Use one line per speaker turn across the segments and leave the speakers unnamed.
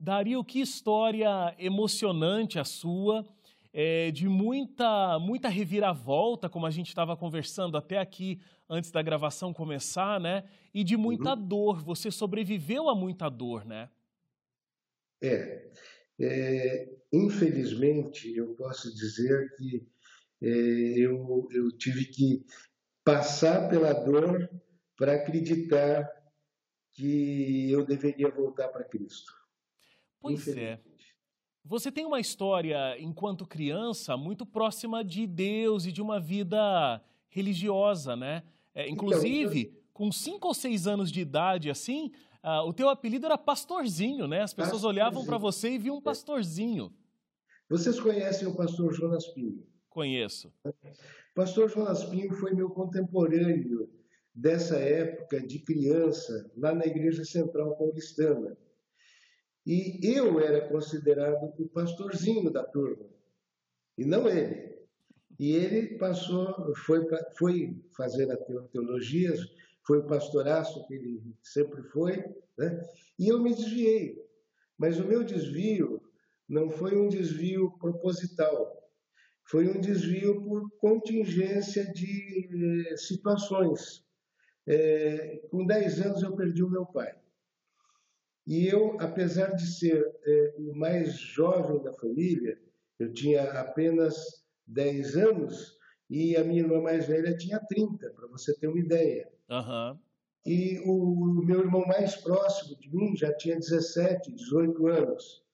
Dario, que história emocionante a sua, é, de muita, muita reviravolta, como a gente estava conversando até aqui antes da gravação começar, né? E de muita uhum. dor. Você sobreviveu a muita dor, né?
É, é infelizmente, eu posso dizer que é, eu, eu tive que passar pela dor para acreditar que eu deveria voltar para Cristo.
Pois é. Você tem uma história, enquanto criança, muito próxima de Deus e de uma vida religiosa, né? É, então, inclusive, então, com cinco ou seis anos de idade, assim, uh, o teu apelido era Pastorzinho, né? As pessoas pastorzinho. olhavam para você e viam um é. pastorzinho.
Vocês conhecem o pastor Jonas Pinho?
Conheço.
Pastor Jonas Pinho foi meu contemporâneo dessa época de criança, lá na Igreja Central Paulistana. E eu era considerado o pastorzinho da turma, e não ele. E ele passou, foi, foi fazer a teologia, foi o pastoraço que ele sempre foi, né? e eu me desviei. Mas o meu desvio não foi um desvio proposital, foi um desvio por contingência de eh, situações. É, com 10 anos eu perdi o meu pai. E eu, apesar de ser é, o mais jovem da família, eu tinha apenas 10 anos e a minha irmã mais velha tinha 30, para você ter uma ideia.
Uhum.
E o meu irmão mais próximo de mim já tinha 17, 18 anos.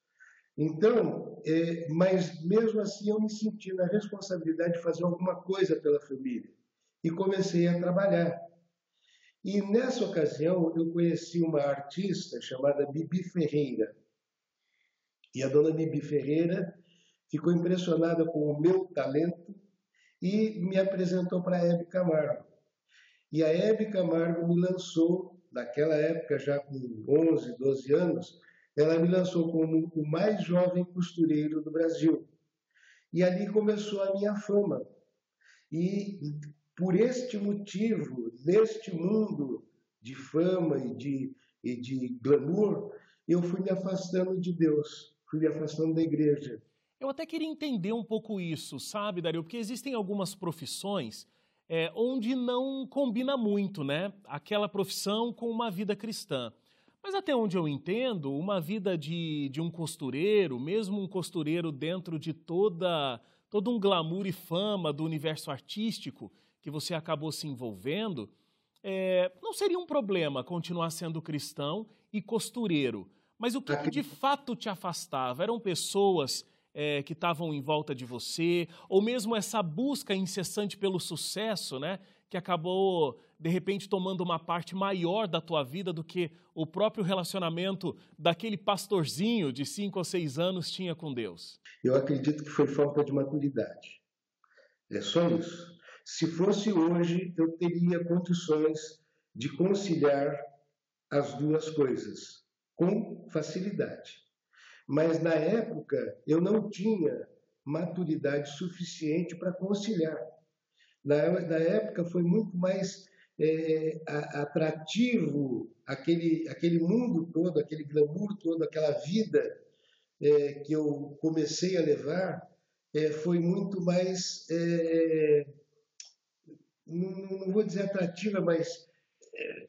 Então, é, mas mesmo assim eu me senti na responsabilidade de fazer alguma coisa pela família. E comecei a trabalhar. E nessa ocasião eu conheci uma artista chamada Bibi Ferreira. E a dona Bibi Ferreira ficou impressionada com o meu talento e me apresentou para a Hebe Camargo. E a Hebe Camargo me lançou, naquela época já com 11, 12 anos, ela me lançou como o mais jovem costureiro do Brasil. E ali começou a minha fama. E por este motivo, neste mundo de fama e de, e de glamour, eu fui me afastando de Deus, fui me afastando da igreja.
Eu até queria entender um pouco isso, sabe, Dario? Porque existem algumas profissões é, onde não combina muito, né? Aquela profissão com uma vida cristã. Mas até onde eu entendo, uma vida de, de um costureiro, mesmo um costureiro dentro de toda todo um glamour e fama do universo artístico, que você acabou se envolvendo, é, não seria um problema continuar sendo cristão e costureiro. Mas o que, que de fato te afastava? Eram pessoas é, que estavam em volta de você, ou mesmo essa busca incessante pelo sucesso, né? Que acabou, de repente, tomando uma parte maior da tua vida do que o próprio relacionamento daquele pastorzinho de cinco ou seis anos tinha com Deus?
Eu acredito que foi falta de maturidade. É só isso. Se fosse hoje, eu teria condições de conciliar as duas coisas com facilidade. Mas na época eu não tinha maturidade suficiente para conciliar. Na, na, época foi muito mais é, atrativo aquele, aquele mundo todo, aquele glamour todo, aquela vida é, que eu comecei a levar, é, foi muito mais é, não, vou dizer atrativa, mas é,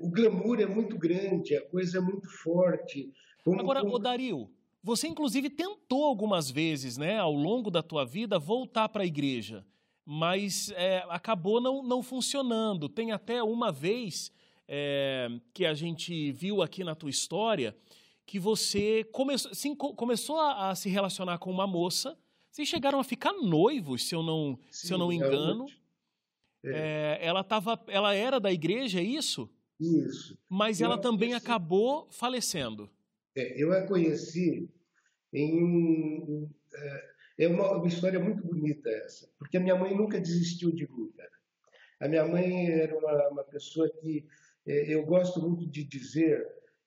o glamour é muito grande, a coisa é muito forte.
Como, Agora, como... Dario, você inclusive tentou algumas vezes, né, ao longo da tua vida, voltar para a igreja, mas é, acabou não, não funcionando. Tem até uma vez é, que a gente viu aqui na tua história que você começou, sim, começou a, a, se relacionar com uma moça. Vocês chegaram a ficar noivos, se eu não, sim, se eu não engano. É. É, ela, tava, ela era da igreja, é isso?
Isso.
Mas eu ela também conheci... acabou falecendo.
É, eu a conheci em um. É, é uma, uma, história muito bonita essa, porque a minha mãe nunca desistiu de mim, cara. A minha mãe era uma, uma pessoa que é, eu gosto muito de dizer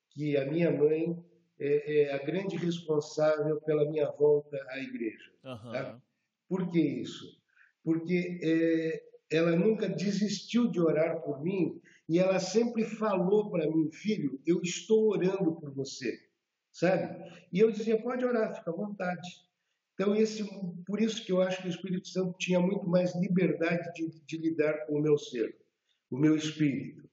que a minha mãe é, é a grande responsável pela minha volta à igreja.
Uhum. Tá?
Por que isso? Porque é, ela nunca desistiu de orar por mim e ela sempre falou para mim, filho, eu estou orando por você. sabe? E eu dizia, pode orar, fica à vontade. Então, esse, por isso que eu acho que o Espírito Santo tinha muito mais liberdade de, de lidar com o meu ser, o meu espírito.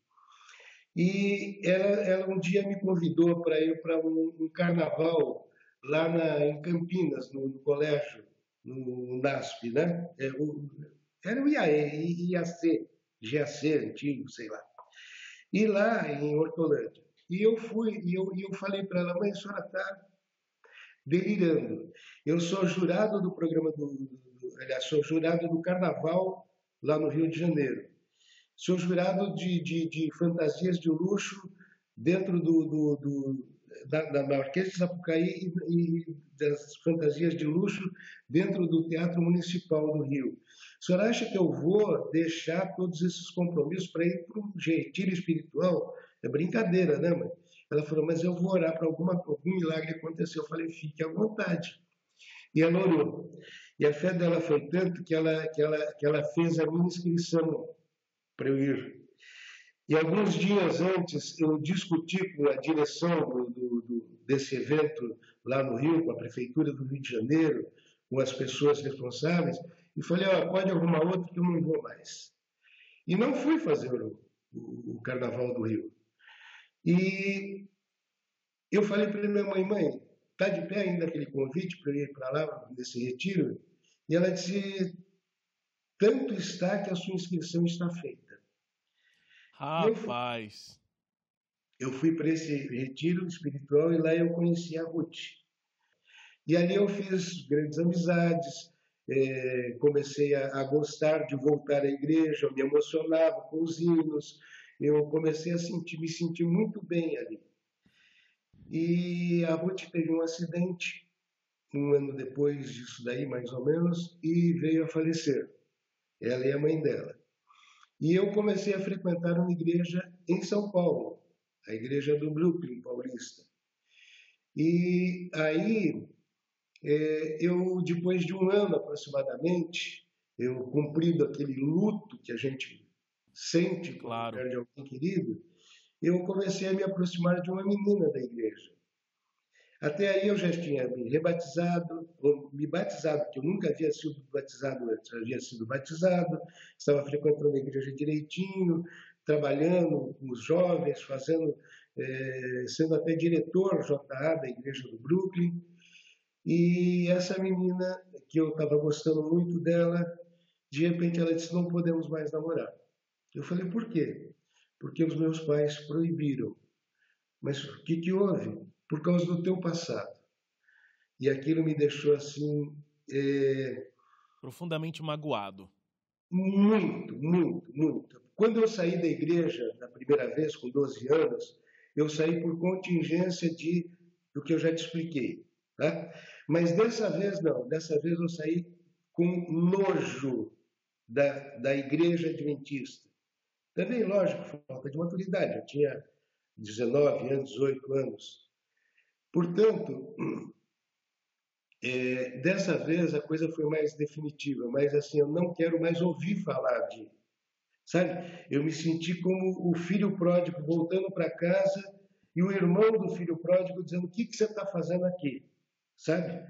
E ela, ela um dia me convidou para ir para um, um, carnaval lá na, em Campinas, no, no colégio, no NASP, né? É, o, era o IAE, IAC, GAC antigo, sei lá. E lá em Hortolândia. E eu fui, e eu, e eu falei para ela, mãe, a senhora está delirando. Eu sou jurado do programa do, do, aliás, sou jurado do Carnaval lá no Rio de Janeiro. Sou jurado de, de, de fantasias de luxo dentro do, do, do da, da Marquês de Sapucaí e, e, das fantasias de luxo dentro do Teatro Municipal do Rio. A senhora acha que eu vou deixar todos esses compromissos para ir para um retiro espiritual? É brincadeira, né, mãe? Ela falou, mas eu vou orar para algum milagre acontecer. Eu falei, fique à vontade. E ela orou. E a fé dela foi tanto que ela, que ela, que ela fez a minha inscrição para eu ir. E alguns dias antes, eu discuti com a direção do, do, desse evento lá no Rio, com a Prefeitura do Rio de Janeiro, com as pessoas responsáveis, e falei: oh, pode arrumar outro que eu não vou mais. E não fui fazer o, o, o Carnaval do Rio. E eu falei para minha mãe, mãe, está de pé ainda aquele convite para eu ir para lá, nesse retiro? E ela disse, tanto está que a sua inscrição está feita.
Rapaz!
Eu fui, fui para esse retiro espiritual e lá eu conheci a Ruth. E ali eu fiz grandes amizades, é, comecei a, a, gostar de voltar à igreja, eu me emocionava com os hinos, eu comecei a sentir, me sentir muito bem ali. E a Ruth teve um acidente um ano depois disso daí, mais ou menos, e veio a falecer. Ela e a mãe dela. E eu comecei a frequentar uma igreja em São Paulo, a igreja do Brooklyn Paulista. E aí, é, eu, depois de um ano aproximadamente, eu cumprido aquele luto que a gente sente claro. perde alguém querido, eu comecei a me aproximar de uma menina da igreja. Até aí eu já tinha me rebatizado, ou me batizado, porque eu nunca havia sido batizado antes, eu havia sido batizado, estava frequentando a igreja direitinho, trabalhando com os jovens, fazendo, é, sendo até diretor JA da igreja do Brooklyn. E essa menina, que eu estava gostando muito dela, de repente ela disse: Não podemos mais namorar. Eu falei, por quê? Porque os meus pais proibiram. Mas o que, que houve? Por causa do teu passado. E aquilo me deixou assim. É...
Profundamente magoado.
Muito, muito, muito. Quando eu saí da igreja na primeira vez, com 12 anos, eu saí por contingência de do que eu já te expliquei. Tá? Mas dessa vez não, dessa vez eu saí com nojo da, da igreja adventista. Também, lógico, falta de maturidade. Eu tinha 19 anos, 18 anos. Portanto, é, dessa vez a coisa foi mais definitiva, mas assim, eu não quero mais ouvir falar de. Sabe? Eu me senti como o filho pródigo voltando para casa e o irmão do filho pródigo dizendo: O que, que você está fazendo aqui? Sabe?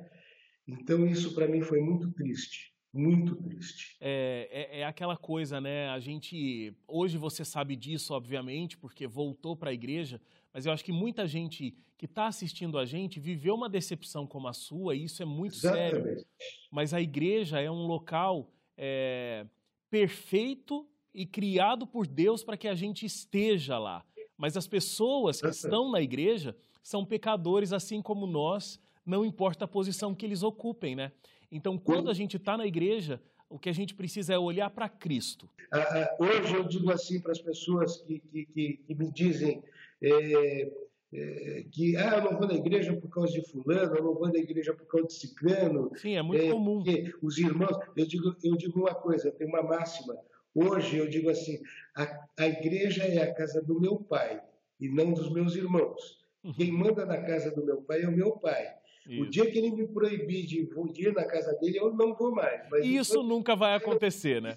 Então, isso para mim foi muito triste muito triste.
É, é, é, aquela coisa, né? A gente. Hoje você sabe disso, obviamente, porque voltou para a igreja, mas eu acho que muita gente que está assistindo a gente viveu uma decepção como a sua, e isso é muito Exatamente. sério. Mas a igreja é um local é, perfeito e criado por Deus para que a gente esteja lá. Mas as pessoas que estão na igreja são pecadores, assim como nós, não importa a posição que eles ocupem, né? Então, quando a gente está na igreja, o que a gente precisa é olhar para Cristo.
Ah, ah, hoje eu digo assim para as pessoas que, que, que, que me dizem é, é, que ah, eu não vou na igreja por causa de fulano, eu não vou na igreja por causa de ciclano.
Sim, é muito é, comum.
Os irmãos, eu digo, eu digo uma coisa, tem uma máxima. Hoje eu digo assim, a, a igreja é a casa do meu pai e não dos meus irmãos. Uhum. Quem manda na casa do meu pai é o meu pai. Isso. O dia que ele me proibir de ir na casa dele, eu não vou mais.
Isso enquanto... nunca vai acontecer, né?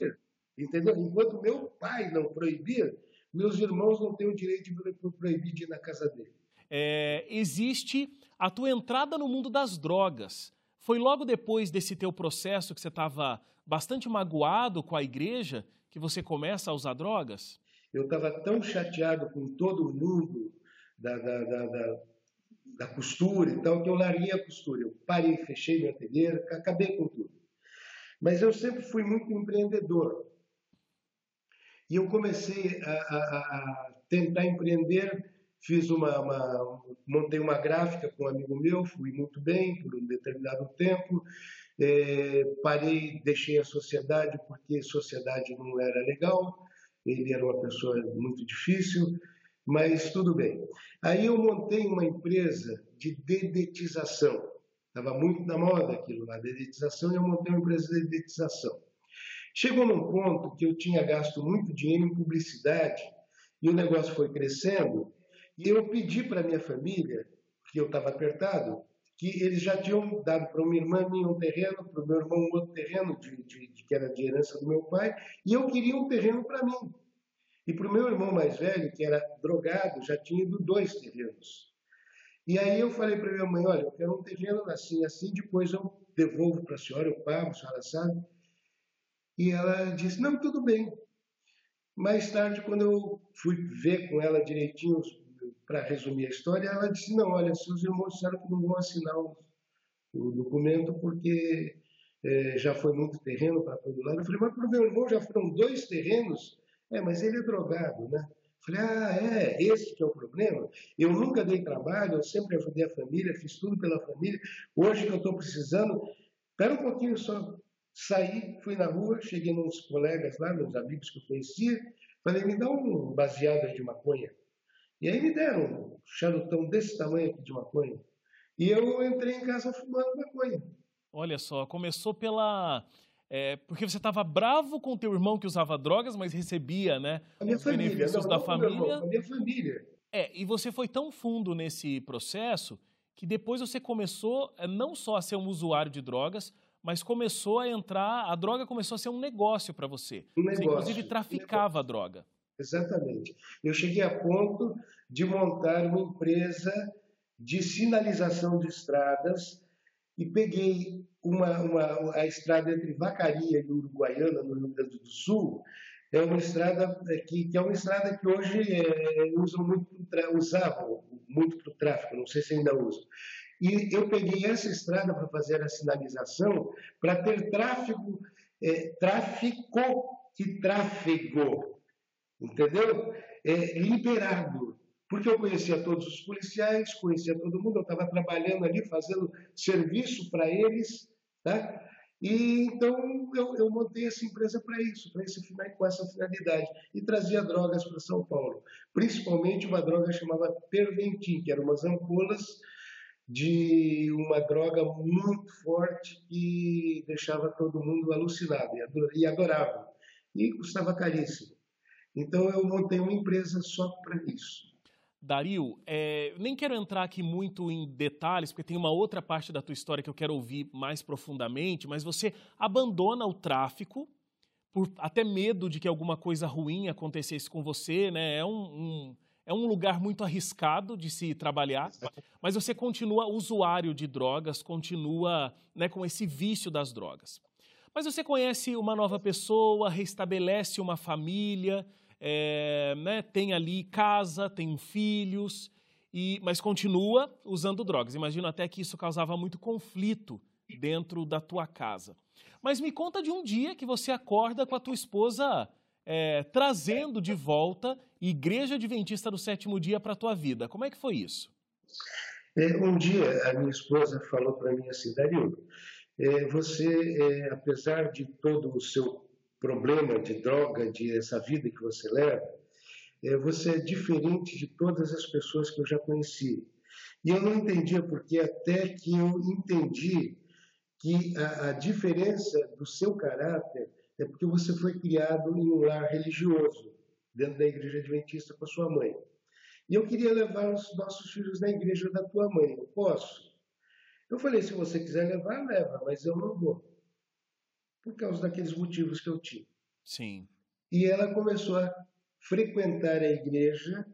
Entendeu? Enquanto meu pai não proibir, meus irmãos não têm o direito de proibir de ir na casa dele.
É, existe a tua entrada no mundo das drogas foi logo depois desse teu processo que você estava bastante magoado com a igreja que você começa a usar drogas?
Eu estava tão chateado com todo mundo da, da, da, da, da costura e tal que eu larguei a costura. Eu parei, fechei minha ateliê, acabei com tudo. Mas eu sempre fui muito empreendedor. E eu comecei a, a, a tentar empreender fiz uma, uma, montei uma gráfica com um amigo meu, fui muito bem por um determinado tempo, é, parei, deixei a sociedade porque sociedade não era legal, ele era uma pessoa muito difícil, mas tudo bem. Aí eu montei uma empresa de dedetização, estava muito na moda aquilo lá, dedetização, e eu montei uma empresa de dedetização. Chegou num ponto que eu tinha gasto muito dinheiro em publicidade e o negócio foi crescendo e eu pedi para minha família, que eu estava apertado, que eles já tinham dado para uma irmã minha um terreno, para o meu irmão um outro terreno, de, de, de, que era de herança do meu pai, e eu queria um terreno para mim. E para o meu irmão mais velho, que era drogado, já tinha ido dois terrenos. E aí eu falei para minha mãe, olha, eu quero um terreno assim, assim, depois eu devolvo para a senhora, eu pago, a senhora sabe. E ela disse, não, tudo bem. Mais tarde, quando eu fui ver com ela direitinho para resumir a história, ela disse: Não, olha, seus irmãos disseram que não vão assinar o, documento porque é, já foi muito terreno para todo lado. Eu falei: Mas para o meu irmão já foram dois terrenos? É, mas ele é drogado, né? Falei: Ah, é, esse que é o problema. Eu nunca dei trabalho, eu sempre ajudei a família, fiz tudo pela família. Hoje que eu estou precisando, espera um pouquinho só. Saí, fui na rua, cheguei nos colegas lá, meus amigos que eu conhecia, falei: Me dá um baseado de maconha. E aí me deram um charutão desse tamanho aqui de maconha. E eu entrei em casa fumando maconha.
Olha só, começou pela. É, porque você estava bravo com teu irmão que usava drogas, mas recebia, né?
A minha
os
família,
benefícios
não,
da
não
família.
Irmão, a minha família.
É, e você foi tão fundo nesse processo que depois você começou é, não só a ser um usuário de drogas, mas começou a entrar, a droga começou a ser um negócio para você.
Um
você
negócio,
inclusive
um
traficava a droga.
Exatamente. Eu cheguei a ponto de montar uma empresa de sinalização de estradas e peguei uma, uma, a estrada entre Vacaria e Uruguaiana, no Rio Grande do Sul, é uma estrada que, que é uma estrada que hoje é, usam muito, usavam muito para o tráfego, não sei se ainda usam. E eu peguei essa estrada para fazer a sinalização, para ter tráfego, é, tráfico e tráfego entendeu? É, liberado. Porque eu conhecia todos os policiais, conhecia todo mundo, eu estava trabalhando ali, fazendo serviço para eles, tá? E então eu, eu montei essa empresa para isso, para esse com essa finalidade e trazia drogas para São Paulo, principalmente uma droga chamada Perventin, que eram umas ampolas de uma droga muito forte que deixava todo mundo alucinado e adorava e custava caríssimo. Então eu montei uma empresa só para isso.
Dario, é, nem quero entrar aqui muito em detalhes, porque tem uma outra parte da tua história que eu quero ouvir mais profundamente, mas você abandona o tráfico por até medo de que alguma coisa ruim acontecesse com você, né? É um, um, é um lugar muito arriscado de se trabalhar, mas você continua usuário de drogas, continua né, com esse vício das drogas. Mas você conhece uma nova pessoa, restabelece uma família, é, né, tem ali casa, tem filhos, e, mas continua usando drogas. Imagino até que isso causava muito conflito dentro da tua casa. Mas me conta de um dia que você acorda com a tua esposa é, trazendo de volta Igreja Adventista do Sétimo Dia para a tua vida. Como é que foi isso?
É, um dia a minha esposa falou para mim assim, Dario, é, você, é, apesar de todo o seu problema de droga, de essa vida que você leva, você é diferente de todas as pessoas que eu já conheci. E eu não entendia porque até que eu entendi que a, a diferença do seu caráter é porque você foi criado em um lar religioso, dentro da igreja adventista com a sua mãe. E eu queria levar os nossos filhos na igreja da tua mãe. Eu posso? Eu falei, se você quiser levar, leva, mas eu não vou por causa daqueles motivos que eu tinha.
Sim.
E ela começou a frequentar a igreja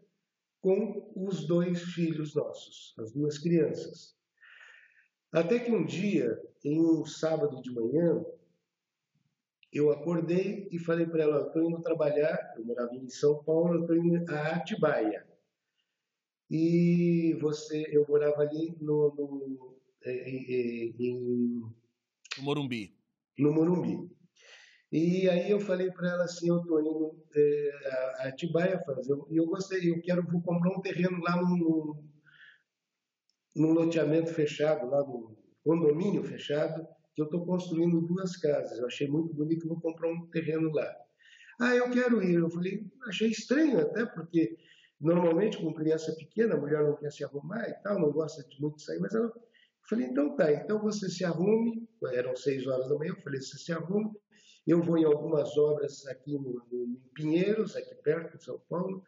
com os dois filhos nossos, as duas crianças. Até que um dia, em um sábado de manhã, eu acordei e falei para ela: estou indo trabalhar. Eu morava em São Paulo, estou indo a Atibaia. E você, eu morava ali no, no em, em,
no Morumbi.
No Morumbi. E aí eu falei para ela assim, eu estou indo é, a Atibaia fazer, e eu gostei, eu quero vou comprar um terreno lá no, no loteamento fechado, lá no condomínio fechado, que eu estou construindo duas casas. Eu achei muito bonito, vou comprar um terreno lá. Ah, eu quero ir. Eu falei, achei estranho até, porque normalmente com criança pequena, a mulher não quer se arrumar e tal, não gosta de muito sair, mas ela... Eu falei, então tá, então você se arrume. Eram seis horas da manhã, eu falei, você se arrume. Eu vou em algumas obras aqui no, no, em Pinheiros, aqui perto de São Paulo,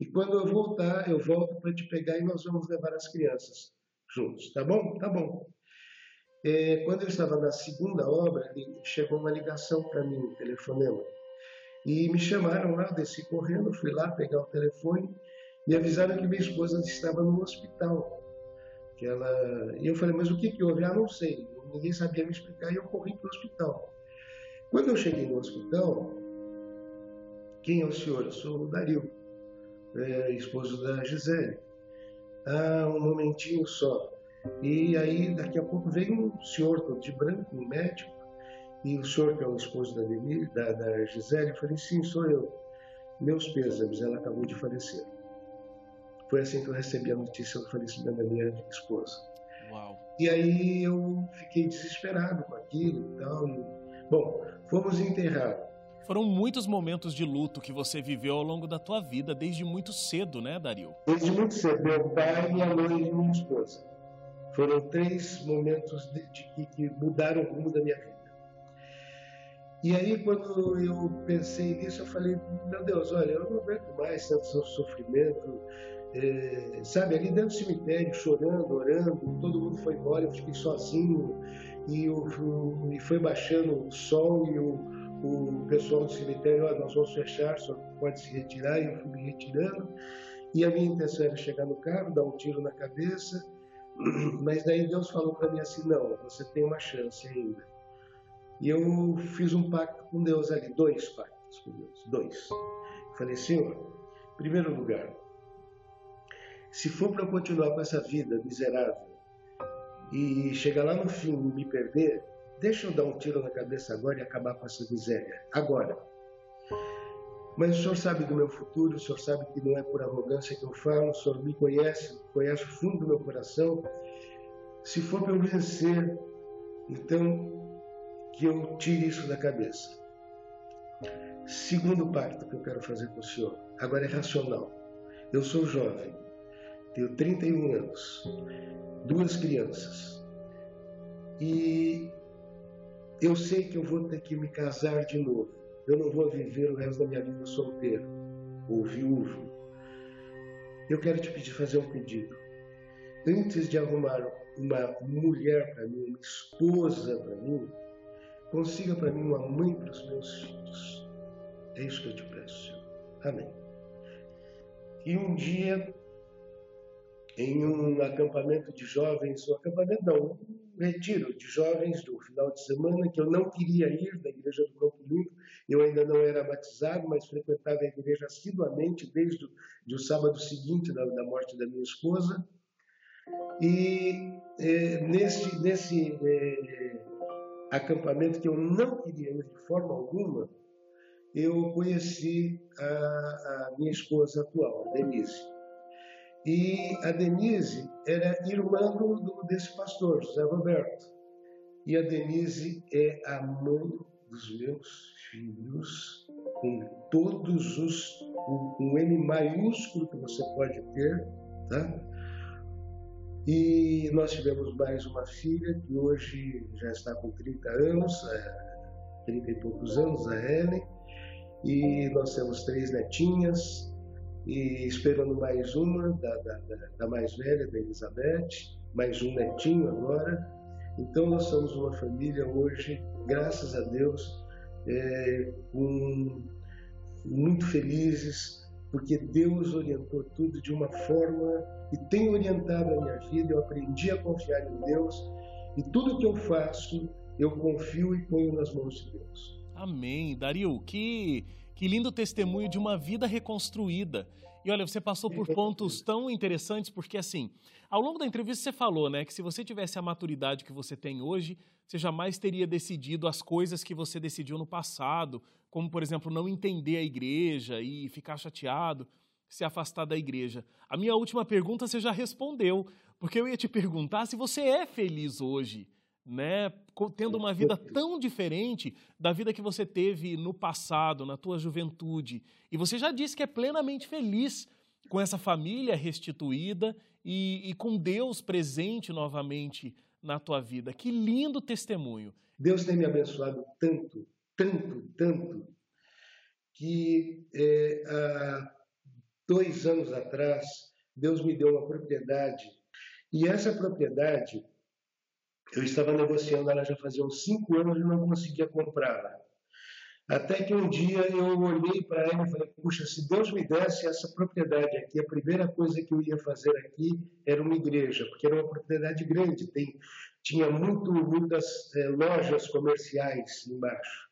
e quando eu voltar, eu volto para te pegar e nós vamos levar as crianças juntos, tá bom? Tá bom. É, quando eu estava na segunda obra, chegou uma ligação para mim, um telefonema. E me chamaram lá, desci correndo, fui lá pegar o telefone e avisaram que minha esposa estava no hospital. Que ela... E eu falei, mas o que, que houve? Ah, não sei. Ninguém sabia me explicar e eu corri para o hospital. Quando eu cheguei no hospital, quem é o senhor? Eu sou o Dario, é, esposo da Gisele. Ah, um momentinho só. E aí, daqui a pouco, veio um senhor todo de branco, um médico, e o senhor, que é o esposo da, Denise, da, da Gisele, eu falei, sim, sou eu. Meus pêsames, ela acabou de falecer. Foi assim que eu recebi a notícia do falecimento da minha esposa.
Uau.
E aí eu fiquei desesperado com aquilo e tal. E, bom, fomos enterrar.
Foram muitos momentos de luto que você viveu ao longo da tua vida, desde muito cedo, né, Dario?
Desde muito cedo. Meu pai, minha mãe e minha esposa. Foram três momentos de, de, que mudaram o rumo da minha vida. E aí, quando eu pensei nisso, eu falei: meu Deus, olha, eu não aguento mais tanto sofrimento. É, sabe, ali dentro do cemitério, chorando, orando, todo mundo foi embora, eu fiquei sozinho. E, e foi baixando o sol e o, o pessoal do cemitério: oh, nós vamos fechar, só pode se retirar. E eu fui me retirando. E a minha intenção era chegar no carro, dar um tiro na cabeça mas daí Deus falou para mim assim: não, você tem uma chance ainda. E eu fiz um pacto com Deus ali, dois pactos com Deus, dois. falei, Senhor, em primeiro lugar, se for para continuar com essa vida miserável e chegar lá no fim e me perder, deixa eu dar um tiro na cabeça agora e acabar com essa miséria. Agora. Mas o Senhor sabe do meu futuro, o Senhor sabe que não é por arrogância que eu falo, o Senhor me conhece, conhece o fundo do meu coração. Se for para eu vencer, então que eu tire isso da cabeça. Segundo pacto que eu quero fazer com o Senhor, agora é racional. Eu sou jovem, tenho 31 anos, duas crianças, e eu sei que eu vou ter que me casar de novo eu não vou viver o resto da minha vida solteiro ou viúvo. Eu quero te pedir fazer um pedido. Antes de arrumar uma mulher para mim, uma esposa para mim, consiga para mim uma mãe para os meus filhos. É isso que eu te peço, Senhor. Amém. E um dia, em um acampamento de jovens, um acampamento não, retiro de jovens do final de semana, que eu não queria ir da igreja do Campo Limpo, eu ainda não era batizado, mas frequentava a igreja assiduamente desde o sábado seguinte da, da, morte da minha esposa. E é, nesse, nesse é, acampamento que eu não queria ir de forma alguma, eu conheci a, a minha esposa atual, Denise. E a Denise era irmã do, desse pastor, José Roberto. E a Denise é a mãe dos meus filhos, com todos os, com um M maiúsculo que você pode ter, tá? E nós tivemos mais uma filha que hoje já está com 30 anos, 30 é, e poucos anos, a Ellen, e nós temos três netinhas, e esperando mais uma, da, da, da mais velha, da Elizabeth, mais um netinho agora. Então nós somos uma família hoje graças a Deus, é, com, muito felizes, porque Deus orientou tudo de uma forma e tem orientado a minha vida. Eu aprendi a confiar em Deus E tudo que eu faço, eu confio e ponho nas mãos de Deus.
Amém. Dario, que, que lindo testemunho de uma vida reconstruída. E olha, você passou por pontos tão interessantes, porque assim, ao longo da entrevista você falou, né, que se você tivesse a maturidade que você tem hoje, você jamais teria decidido as coisas que você decidiu no passado, como, por exemplo, não entender a igreja e ficar chateado, se afastar da igreja. A minha última pergunta você já respondeu, porque eu ia te perguntar se você é feliz hoje né, tendo uma vida tão diferente da vida que você teve no passado, na tua juventude. E você já disse que é plenamente feliz com essa família restituída e, e com Deus presente novamente na tua vida. Que lindo testemunho.
Deus tem me abençoado tanto, tanto, tanto, que é, há dois anos atrás, Deus me deu uma propriedade. E essa propriedade eu estava negociando ela já fazia uns cinco anos e não conseguia comprá-la. Até que um dia eu olhei para ela e falei: puxa, se Deus me desse essa propriedade aqui, a primeira coisa que eu ia fazer aqui era uma igreja, porque era uma propriedade grande, tem, tinha muito, muitas é, lojas comerciais embaixo.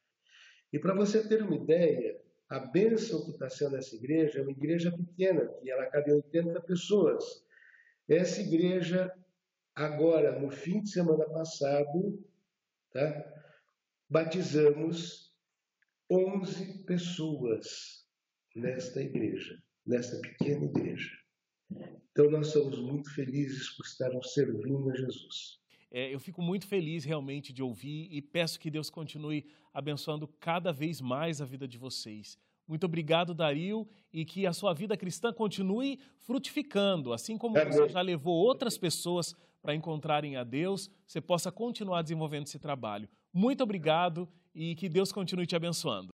E para você ter uma ideia, a bênção que está sendo essa igreja é uma igreja pequena, que ela cabe 80 pessoas. Essa igreja Agora, no fim de semana passado, tá, batizamos 11 pessoas nesta igreja, nesta pequena igreja. Então, nós somos muito felizes por estarmos servindo a Jesus.
É, eu fico muito feliz realmente de ouvir e peço que Deus continue abençoando cada vez mais a vida de vocês. Muito obrigado, Dario, e que a sua vida cristã continue frutificando, assim como você já levou outras pessoas para encontrarem a Deus, você possa continuar desenvolvendo esse trabalho. Muito obrigado e que Deus continue te abençoando.